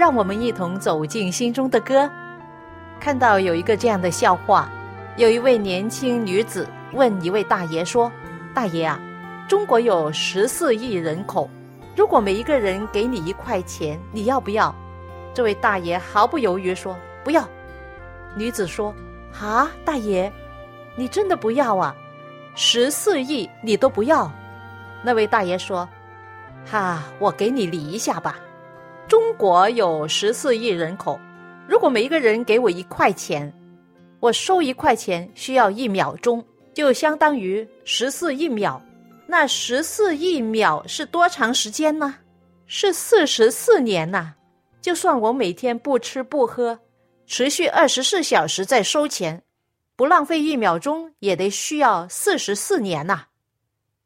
让我们一同走进心中的歌。看到有一个这样的笑话：有一位年轻女子问一位大爷说：“大爷啊，中国有十四亿人口，如果每一个人给你一块钱，你要不要？”这位大爷毫不犹豫说：“不要。”女子说：“啊，大爷，你真的不要啊？十四亿你都不要？”那位大爷说：“哈，我给你理一下吧。”中国有十四亿人口，如果每一个人给我一块钱，我收一块钱需要一秒钟，就相当于十四亿秒。那十四亿秒是多长时间呢？是四十四年呐！就算我每天不吃不喝，持续二十四小时在收钱，不浪费一秒钟，也得需要四十四年呐！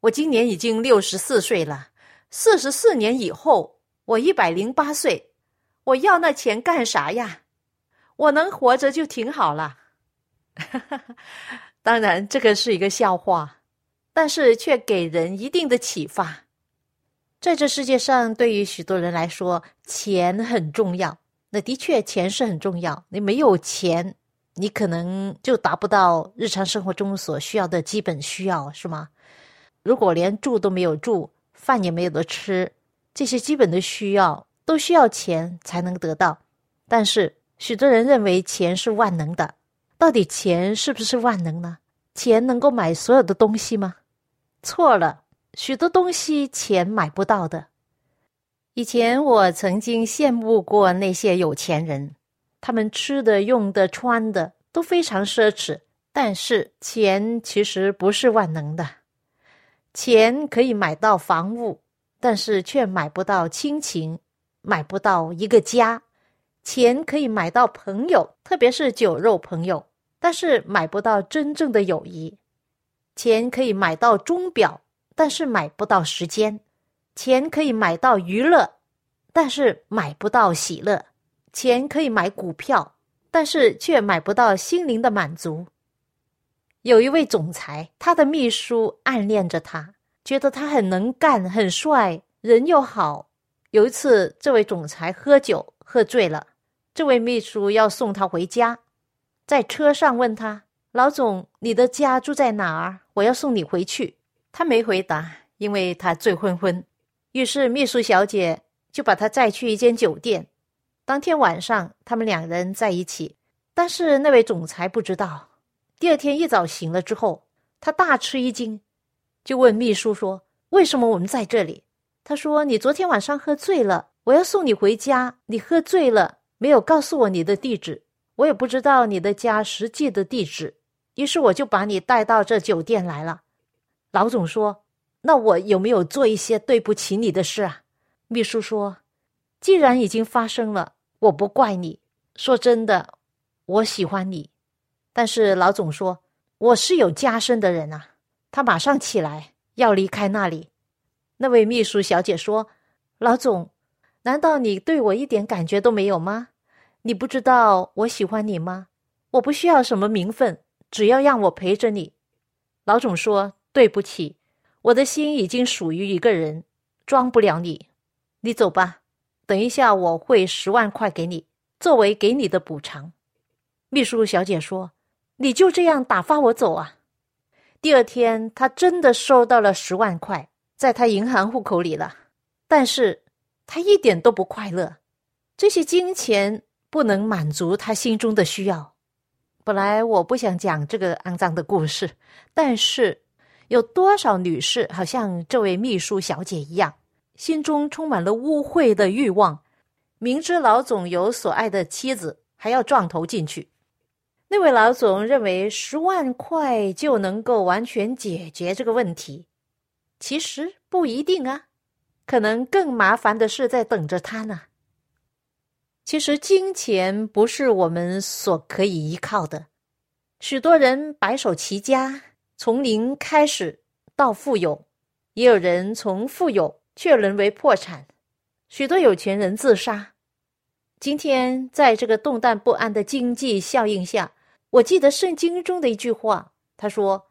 我今年已经六十四岁了，四十四年以后。我一百零八岁，我要那钱干啥呀？我能活着就挺好了。当然，这个是一个笑话，但是却给人一定的启发。在这世界上，对于许多人来说，钱很重要。那的确，钱是很重要。你没有钱，你可能就达不到日常生活中所需要的基本需要，是吗？如果连住都没有住，饭也没有得吃。这些基本的需要都需要钱才能得到，但是许多人认为钱是万能的。到底钱是不是万能呢？钱能够买所有的东西吗？错了，许多东西钱买不到的。以前我曾经羡慕过那些有钱人，他们吃的、用的、穿的都非常奢侈。但是钱其实不是万能的，钱可以买到房屋。但是却买不到亲情，买不到一个家。钱可以买到朋友，特别是酒肉朋友，但是买不到真正的友谊。钱可以买到钟表，但是买不到时间。钱可以买到娱乐，但是买不到喜乐。钱可以买股票，但是却买不到心灵的满足。有一位总裁，他的秘书暗恋着他。觉得他很能干，很帅，人又好。有一次，这位总裁喝酒喝醉了，这位秘书要送他回家，在车上问他：“老总，你的家住在哪儿？我要送你回去。”他没回答，因为他醉昏昏。于是秘书小姐就把他载去一间酒店。当天晚上，他们两人在一起，但是那位总裁不知道。第二天一早醒了之后，他大吃一惊。就问秘书说：“为什么我们在这里？”他说：“你昨天晚上喝醉了，我要送你回家。你喝醉了，没有告诉我你的地址，我也不知道你的家实际的地址。于是我就把你带到这酒店来了。”老总说：“那我有没有做一些对不起你的事啊？”秘书说：“既然已经发生了，我不怪你。说真的，我喜欢你，但是老总说我是有家室的人啊。”他马上起来要离开那里。那位秘书小姐说：“老总，难道你对我一点感觉都没有吗？你不知道我喜欢你吗？我不需要什么名分，只要让我陪着你。”老总说：“对不起，我的心已经属于一个人，装不了你。你走吧，等一下我会十万块给你，作为给你的补偿。”秘书小姐说：“你就这样打发我走啊？”第二天，他真的收到了十万块，在他银行户口里了。但是，他一点都不快乐。这些金钱不能满足他心中的需要。本来我不想讲这个肮脏的故事，但是有多少女士好像这位秘书小姐一样，心中充满了污秽的欲望，明知老总有所爱的妻子，还要撞头进去。那位老总认为十万块就能够完全解决这个问题，其实不一定啊，可能更麻烦的事在等着他呢。其实金钱不是我们所可以依靠的，许多人白手起家，从零开始到富有，也有人从富有却沦为破产，许多有钱人自杀。今天在这个动荡不安的经济效应下，我记得圣经中的一句话，他说：“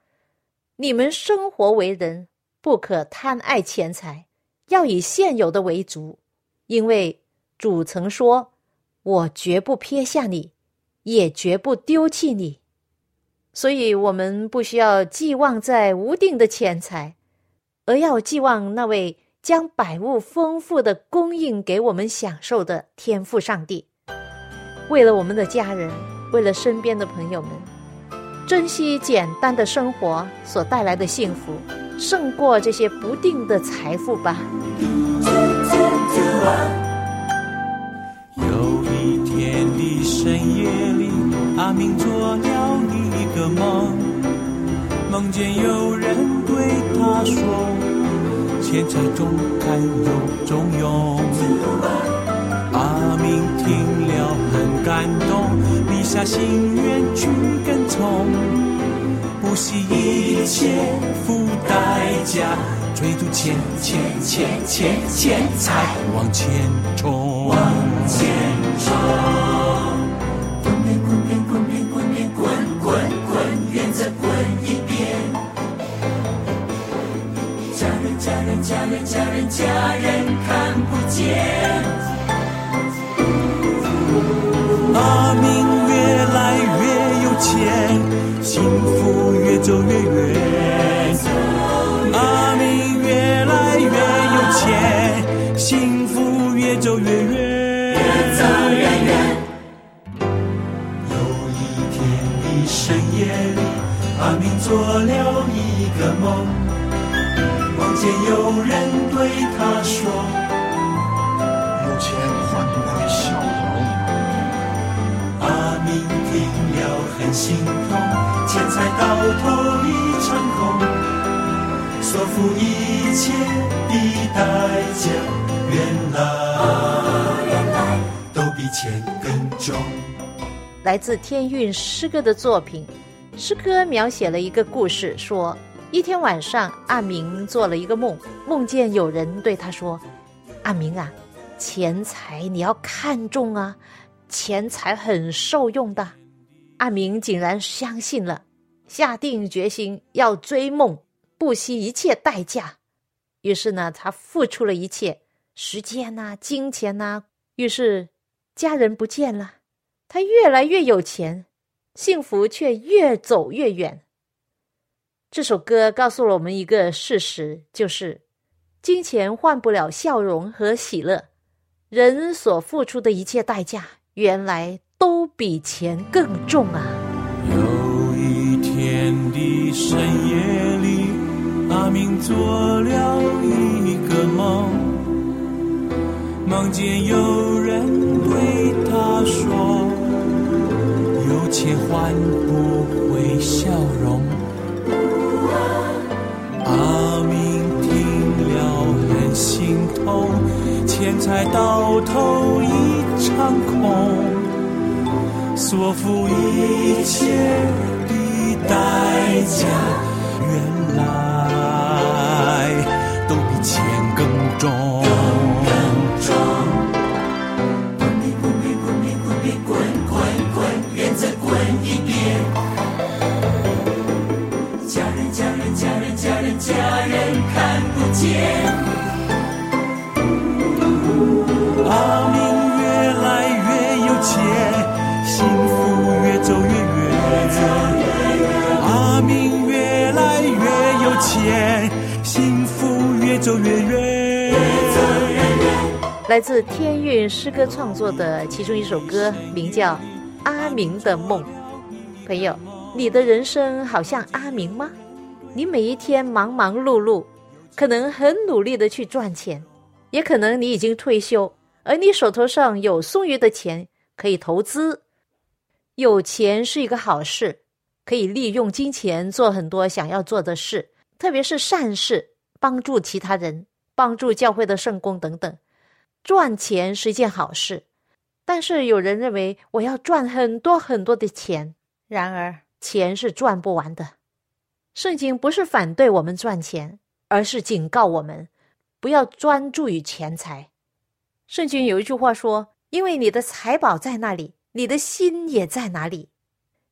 你们生活为人，不可贪爱钱财，要以现有的为足，因为主曾说。”我绝不撇下你，也绝不丢弃你，所以我们不需要寄望在无定的钱财，而要寄望那位将百物丰富的供应给我们享受的天赋上帝。为了我们的家人，为了身边的朋友们，珍惜简单的生活所带来的幸福，胜过这些不定的财富吧。有一天的深夜里，阿明做了一个梦，梦见有人对他说：“钱财中看有中用。”阿明听了很感动，立下心愿去跟从，不惜一切付代价，追逐钱钱钱钱钱财往前冲，往前冲滚滚滚滚再滚一边。家人，家人家人家人家人幸福越走越远。阿明越来越有钱，幸福越走越远。越走越远。有一天的深夜里，阿明做了一个梦。梦见有人对他说：“有钱换不回笑容。”阿明听了很心痛，钱财到头一场空，所付一切的代价，原来都比钱更重。来自天韵诗歌的作品，诗歌描写了一个故事，说。一天晚上，阿明做了一个梦，梦见有人对他说：“阿明啊，钱财你要看重啊，钱财很受用的。”阿明竟然相信了，下定决心要追梦，不惜一切代价。于是呢，他付出了一切时间呐、金钱呐。于是家人不见了，他越来越有钱，幸福却越走越远。这首歌告诉了我们一个事实，就是金钱换不了笑容和喜乐，人所付出的一切代价，原来都比钱更重啊！有一天的深夜里，阿明做了一个梦，梦见有人对他说：“有钱换不回笑容。”阿明听了很心痛，钱财到头一场空，所付一切代价，原来都比钱更重。见走越远。来自天韵诗歌创作的其中一首歌，名叫《阿明的梦》。朋友，你的人生好像阿明吗？你每一天忙忙碌碌，可能很努力的去赚钱，也可能你已经退休，而你手头上有剩余的钱可以投资。有钱是一个好事，可以利用金钱做很多想要做的事，特别是善事，帮助其他人，帮助教会的圣工等等。赚钱是一件好事，但是有人认为我要赚很多很多的钱，然而钱是赚不完的。圣经不是反对我们赚钱，而是警告我们不要专注于钱财。圣经有一句话说：“因为你的财宝在那里，你的心也在哪里。”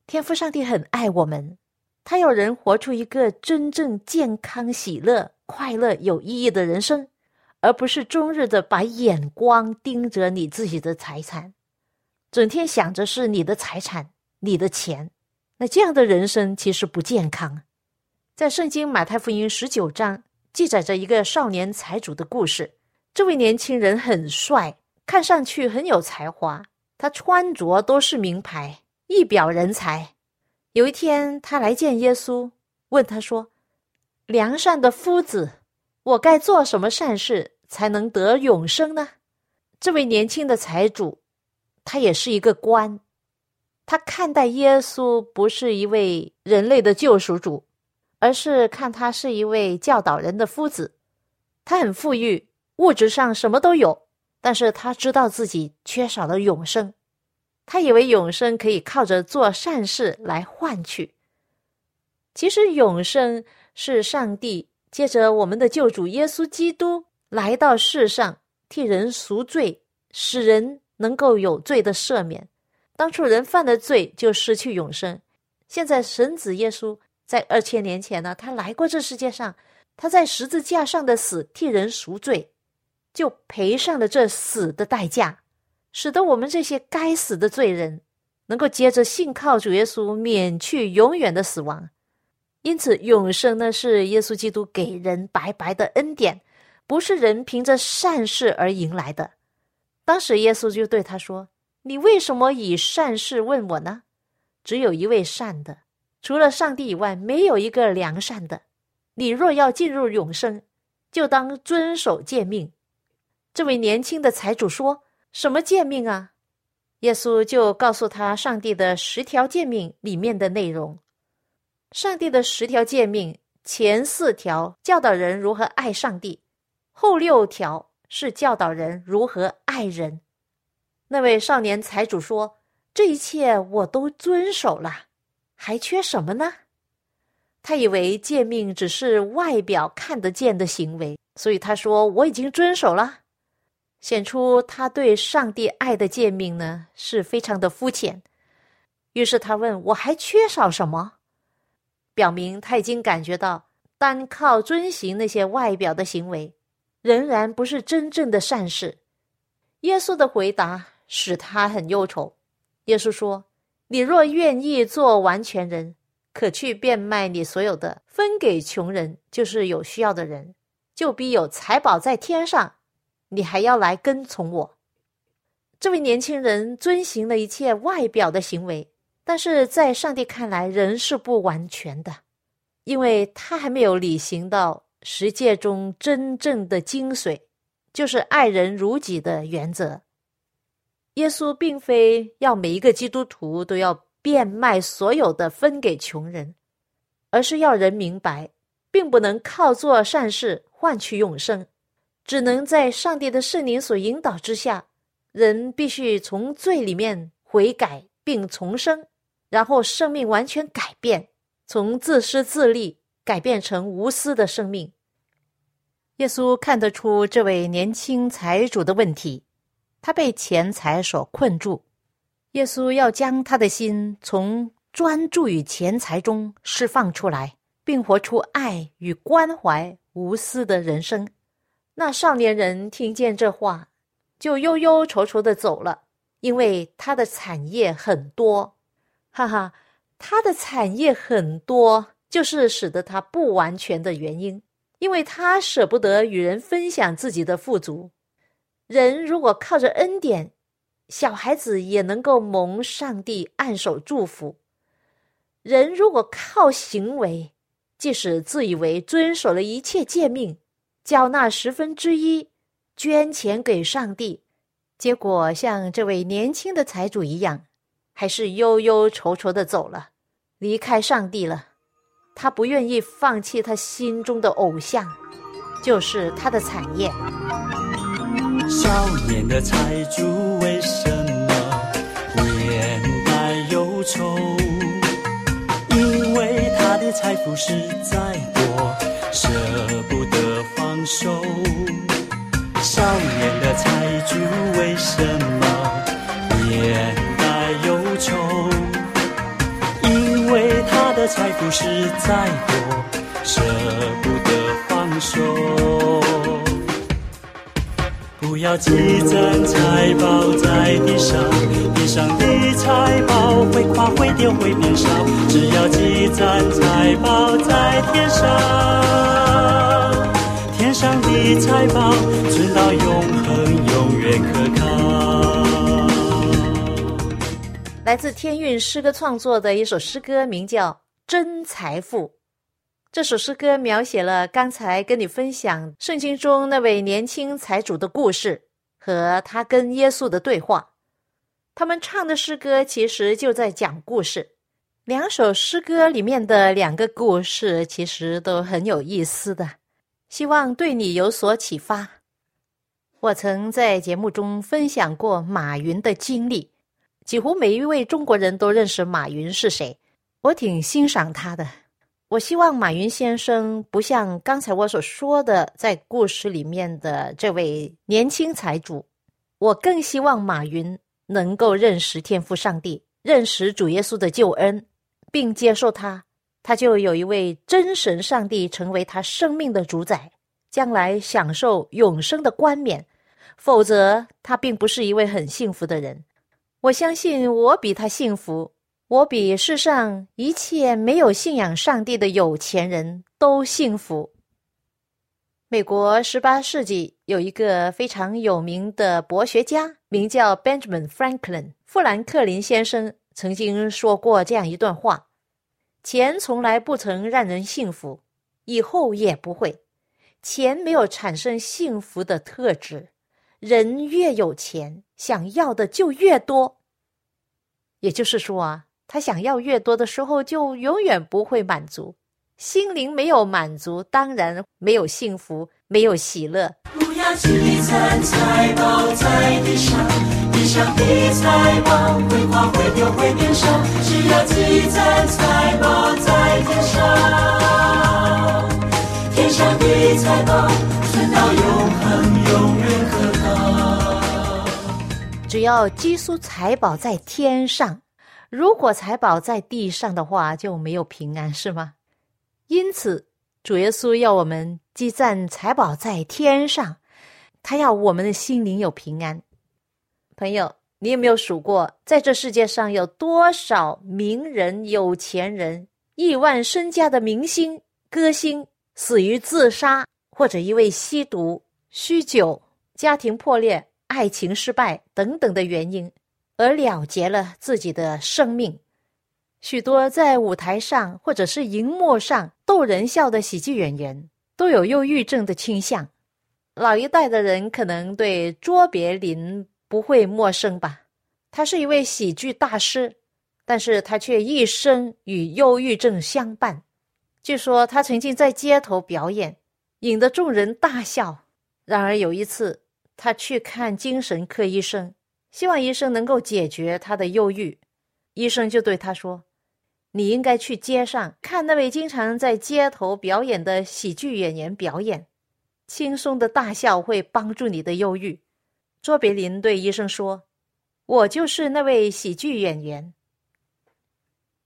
天父上帝很爱我们，他要人活出一个真正健康、喜乐、快乐、有意义的人生。而不是终日的把眼光盯着你自己的财产，整天想着是你的财产、你的钱，那这样的人生其实不健康。在圣经马太福音十九章记载着一个少年财主的故事。这位年轻人很帅，看上去很有才华，他穿着都是名牌，一表人才。有一天，他来见耶稣，问他说：“良善的夫子。”我该做什么善事才能得永生呢？这位年轻的财主，他也是一个官，他看待耶稣不是一位人类的救赎主，而是看他是一位教导人的夫子。他很富裕，物质上什么都有，但是他知道自己缺少了永生。他以为永生可以靠着做善事来换取，其实永生是上帝。接着，我们的救主耶稣基督来到世上，替人赎罪，使人能够有罪的赦免。当初人犯的罪就失去永生，现在神子耶稣在二千年前呢，他来过这世界上，他在十字架上的死替人赎罪，就赔上了这死的代价，使得我们这些该死的罪人能够接着信靠主耶稣，免去永远的死亡。因此，永生呢是耶稣基督给人白白的恩典，不是人凭着善事而迎来的。当时耶稣就对他说：“你为什么以善事问我呢？只有一位善的，除了上帝以外，没有一个良善的。你若要进入永生，就当遵守诫命。”这位年轻的财主说：“什么诫命啊？”耶稣就告诉他上帝的十条诫命里面的内容。上帝的十条诫命，前四条教导人如何爱上帝，后六条是教导人如何爱人。那位少年财主说：“这一切我都遵守了，还缺什么呢？”他以为诫命只是外表看得见的行为，所以他说：“我已经遵守了。”显出他对上帝爱的诫命呢，是非常的肤浅。于是他问：“我还缺少什么？”表明他已经感觉到，单靠遵行那些外表的行为，仍然不是真正的善事。耶稣的回答使他很忧愁。耶稣说：“你若愿意做完全人，可去变卖你所有的，分给穷人，就是有需要的人，就必有财宝在天上。你还要来跟从我。”这位年轻人遵行了一切外表的行为。但是在上帝看来，人是不完全的，因为他还没有履行到十诫中真正的精髓，就是爱人如己的原则。耶稣并非要每一个基督徒都要变卖所有的分给穷人，而是要人明白，并不能靠做善事换取永生，只能在上帝的圣灵所引导之下，人必须从罪里面悔改并重生。然后生命完全改变，从自私自利改变成无私的生命。耶稣看得出这位年轻财主的问题，他被钱财所困住。耶稣要将他的心从专注于钱财中释放出来，并活出爱与关怀、无私的人生。那少年人听见这话，就忧忧愁愁的走了，因为他的产业很多。哈哈，他的产业很多，就是使得他不完全的原因，因为他舍不得与人分享自己的富足。人如果靠着恩典，小孩子也能够蒙上帝按手祝福。人如果靠行为，即使自以为遵守了一切诫命，缴纳十分之一，捐钱给上帝，结果像这位年轻的财主一样，还是忧忧愁愁的走了，离开上帝了。他不愿意放弃他心中的偶像，就是他的产业。少年的财主为什么年迈忧愁？因为他的财富实在多，舍不得放手。少年的财主为什么年财富实在多，舍不得放手。不要积攒财宝在地上，地上的财宝会垮会丢会变少。只要积攒财宝在天上，天上的财宝存到永恒，永远可靠。来自天韵诗歌创作的一首诗歌，名叫《真财富》。这首诗歌描写了刚才跟你分享圣经中那位年轻财主的故事和他跟耶稣的对话。他们唱的诗歌其实就在讲故事。两首诗歌里面的两个故事其实都很有意思的，希望对你有所启发。我曾在节目中分享过马云的经历，几乎每一位中国人都认识马云是谁，我挺欣赏他的。我希望马云先生不像刚才我所说的，在故事里面的这位年轻财主。我更希望马云能够认识天赋上帝，认识主耶稣的救恩，并接受他，他就有一位真神上帝成为他生命的主宰，将来享受永生的冠冕。否则，他并不是一位很幸福的人。我相信我比他幸福。我比世上一切没有信仰上帝的有钱人都幸福。美国十八世纪有一个非常有名的博学家，名叫 Benjamin Franklin（ 富兰克林先生），曾经说过这样一段话：“钱从来不曾让人幸福，以后也不会。钱没有产生幸福的特质，人越有钱，想要的就越多。也就是说啊。”他想要越多的时候，就永远不会满足。心灵没有满足，当然没有幸福，没有喜乐。不要积攒财宝在地上，地上的财宝会花会丢会变少。只要积攒财宝在天上，天上的财宝存到永恒，永远可靠。只要积蓄财宝在天上。如果财宝在地上的话，就没有平安，是吗？因此，主耶稣要我们积攒财宝在天上，他要我们的心灵有平安。朋友，你有没有数过，在这世界上有多少名人、有钱人、亿万身家的明星、歌星死于自杀，或者因为吸毒、酗酒、家庭破裂、爱情失败等等的原因？而了结了自己的生命。许多在舞台上或者是荧幕上逗人笑的喜剧演员都有忧郁症的倾向。老一代的人可能对卓别林不会陌生吧？他是一位喜剧大师，但是他却一生与忧郁症相伴。据说他曾经在街头表演，引得众人大笑。然而有一次，他去看精神科医生。希望医生能够解决他的忧郁，医生就对他说：“你应该去街上看那位经常在街头表演的喜剧演员表演，轻松的大笑会帮助你的忧郁。”卓别林对医生说：“我就是那位喜剧演员。”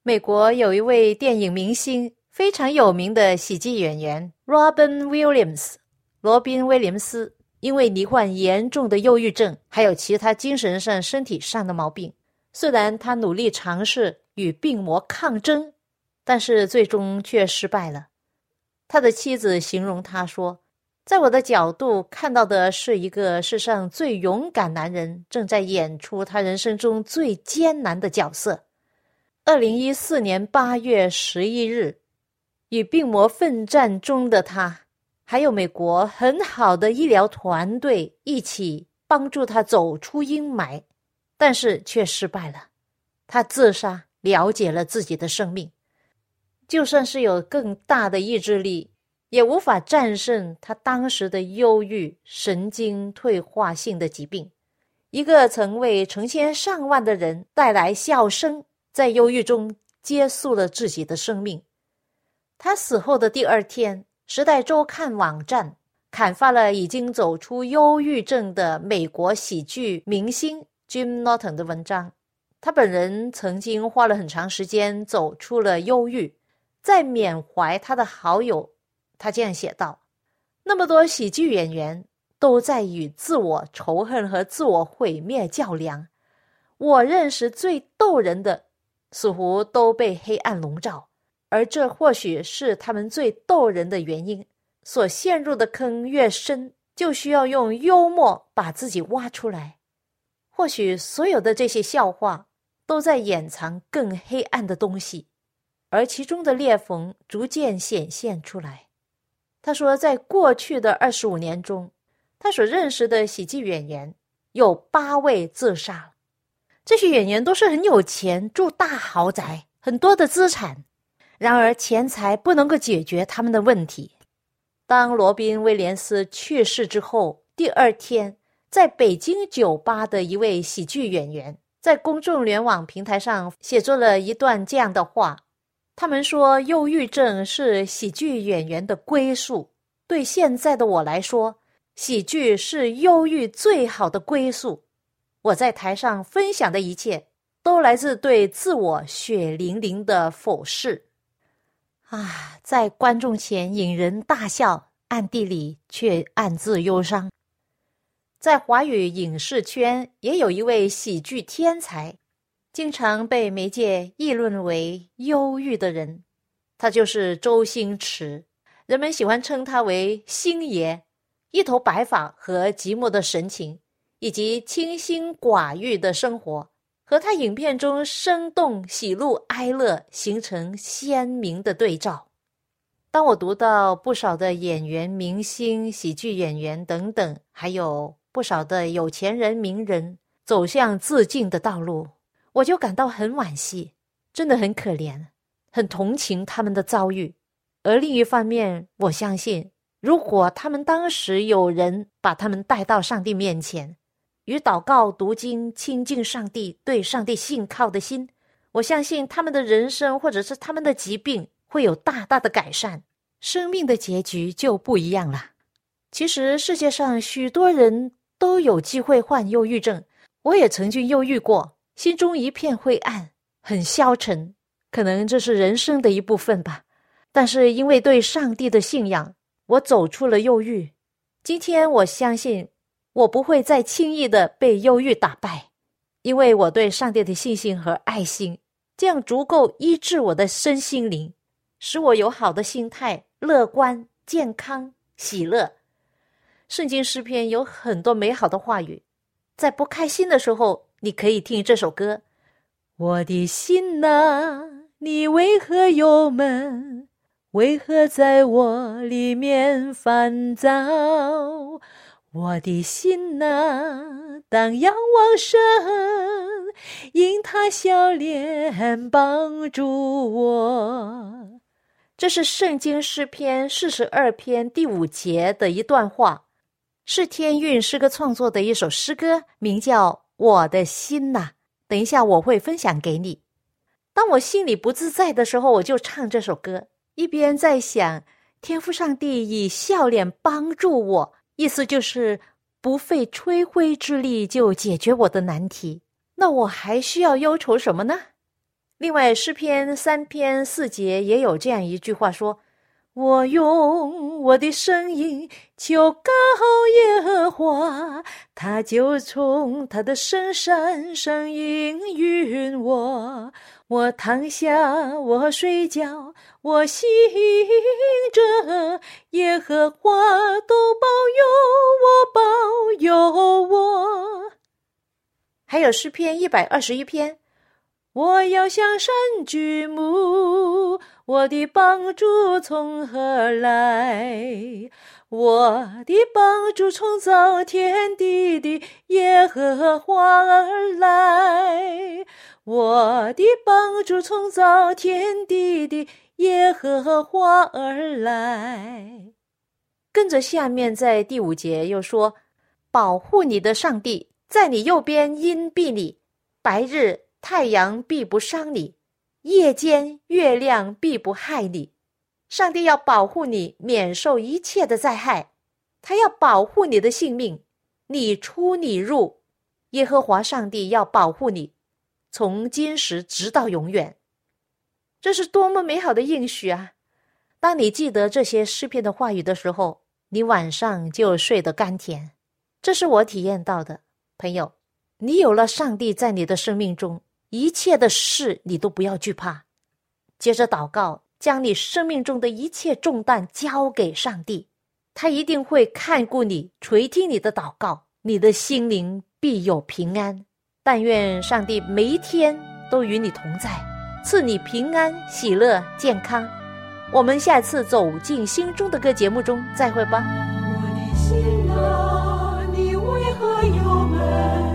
美国有一位电影明星，非常有名的喜剧演员 Robin Williams，罗宾·威廉斯。因为罹患严重的忧郁症，还有其他精神上、身体上的毛病，虽然他努力尝试与病魔抗争，但是最终却失败了。他的妻子形容他说：“在我的角度看到的是一个世上最勇敢男人正在演出他人生中最艰难的角色。”二零一四年八月十一日，与病魔奋战中的他，还有美国很好的医疗团队一起帮助他走出阴霾，但是却失败了。他自杀，了解了自己的生命。就算是有更大的意志力，也无法战胜他当时的忧郁、神经退化性的疾病。一个曾为成千上万的人带来笑声。在忧郁中结束了自己的生命。他死后的第二天，《时代周刊》网站刊发了已经走出忧郁症的美国喜剧明星 Jim Norton 的文章。他本人曾经花了很长时间走出了忧郁，在缅怀他的好友，他这样写道：“那么多喜剧演员都在与自我仇恨和自我毁灭较量，我认识最逗人的。”似乎都被黑暗笼罩，而这或许是他们最逗人的原因。所陷入的坑越深，就需要用幽默把自己挖出来。或许所有的这些笑话都在掩藏更黑暗的东西，而其中的裂缝逐渐显现出来。他说，在过去的二十五年中，他所认识的喜剧演员有八位自杀。这些演员都是很有钱，住大豪宅，很多的资产。然而，钱财不能够解决他们的问题。当罗宾·威廉斯去世之后，第二天，在北京酒吧的一位喜剧演员在公众联网平台上写作了一段这样的话：“他们说，忧郁症是喜剧演员的归宿。对现在的我来说，喜剧是忧郁最好的归宿。”我在台上分享的一切，都来自对自我血淋淋的否视。啊，在观众前引人大笑，暗地里却暗自忧伤。在华语影视圈，也有一位喜剧天才，经常被媒介议论为忧郁的人，他就是周星驰。人们喜欢称他为星爷，一头白发和寂寞的神情。以及清心寡欲的生活，和他影片中生动喜怒哀乐形成鲜明的对照。当我读到不少的演员、明星、喜剧演员等等，还有不少的有钱人、名人走向自尽的道路，我就感到很惋惜，真的很可怜，很同情他们的遭遇。而另一方面，我相信，如果他们当时有人把他们带到上帝面前，与祷告、读经、亲近上帝、对上帝信靠的心，我相信他们的人生或者是他们的疾病会有大大的改善，生命的结局就不一样了。其实世界上许多人都有机会患忧郁症，我也曾经忧郁过，心中一片灰暗，很消沉，可能这是人生的一部分吧。但是因为对上帝的信仰，我走出了忧郁。今天我相信。我不会再轻易的被忧郁打败，因为我对上帝的信心和爱心，这样足够医治我的身心灵，使我有好的心态、乐观、健康、喜乐。圣经诗篇有很多美好的话语，在不开心的时候，你可以听这首歌：我的心呐，你为何忧闷？为何在我里面烦躁？我的心呐，当仰望神，因他笑脸帮助我。这是圣经诗篇四十二篇第五节的一段话，是天韵诗歌创作的一首诗歌，名叫《我的心呐》。等一下我会分享给你。当我心里不自在的时候，我就唱这首歌，一边在想天父上帝以笑脸帮助我。意思就是不费吹灰之力就解决我的难题，那我还需要忧愁什么呢？另外，诗篇三篇四节也有这样一句话说：“我用我的声音求告耶和华，他就从他的深山上应允我。”我躺下，我睡觉，我醒着，耶和华都保佑我，保佑我。还有诗篇一百二十一篇，我要向山举目，我的帮助从何来？我的帮助从造天地的耶和华而来。我的帮助从造天地的耶和华而来。跟着下面在第五节又说：“保护你的上帝在你右边荫庇你，白日。”太阳必不伤你，夜间月亮必不害你。上帝要保护你免受一切的灾害，他要保护你的性命，你出你入。耶和华上帝要保护你，从今时直到永远。这是多么美好的应许啊！当你记得这些诗篇的话语的时候，你晚上就睡得甘甜。这是我体验到的，朋友。你有了上帝在你的生命中。一切的事你都不要惧怕，接着祷告，将你生命中的一切重担交给上帝，他一定会看顾你，垂听你的祷告，你的心灵必有平安。但愿上帝每一天都与你同在，赐你平安、喜乐、健康。我们下次走进心中的歌节目中再会吧。我的心啊，你为何忧闷？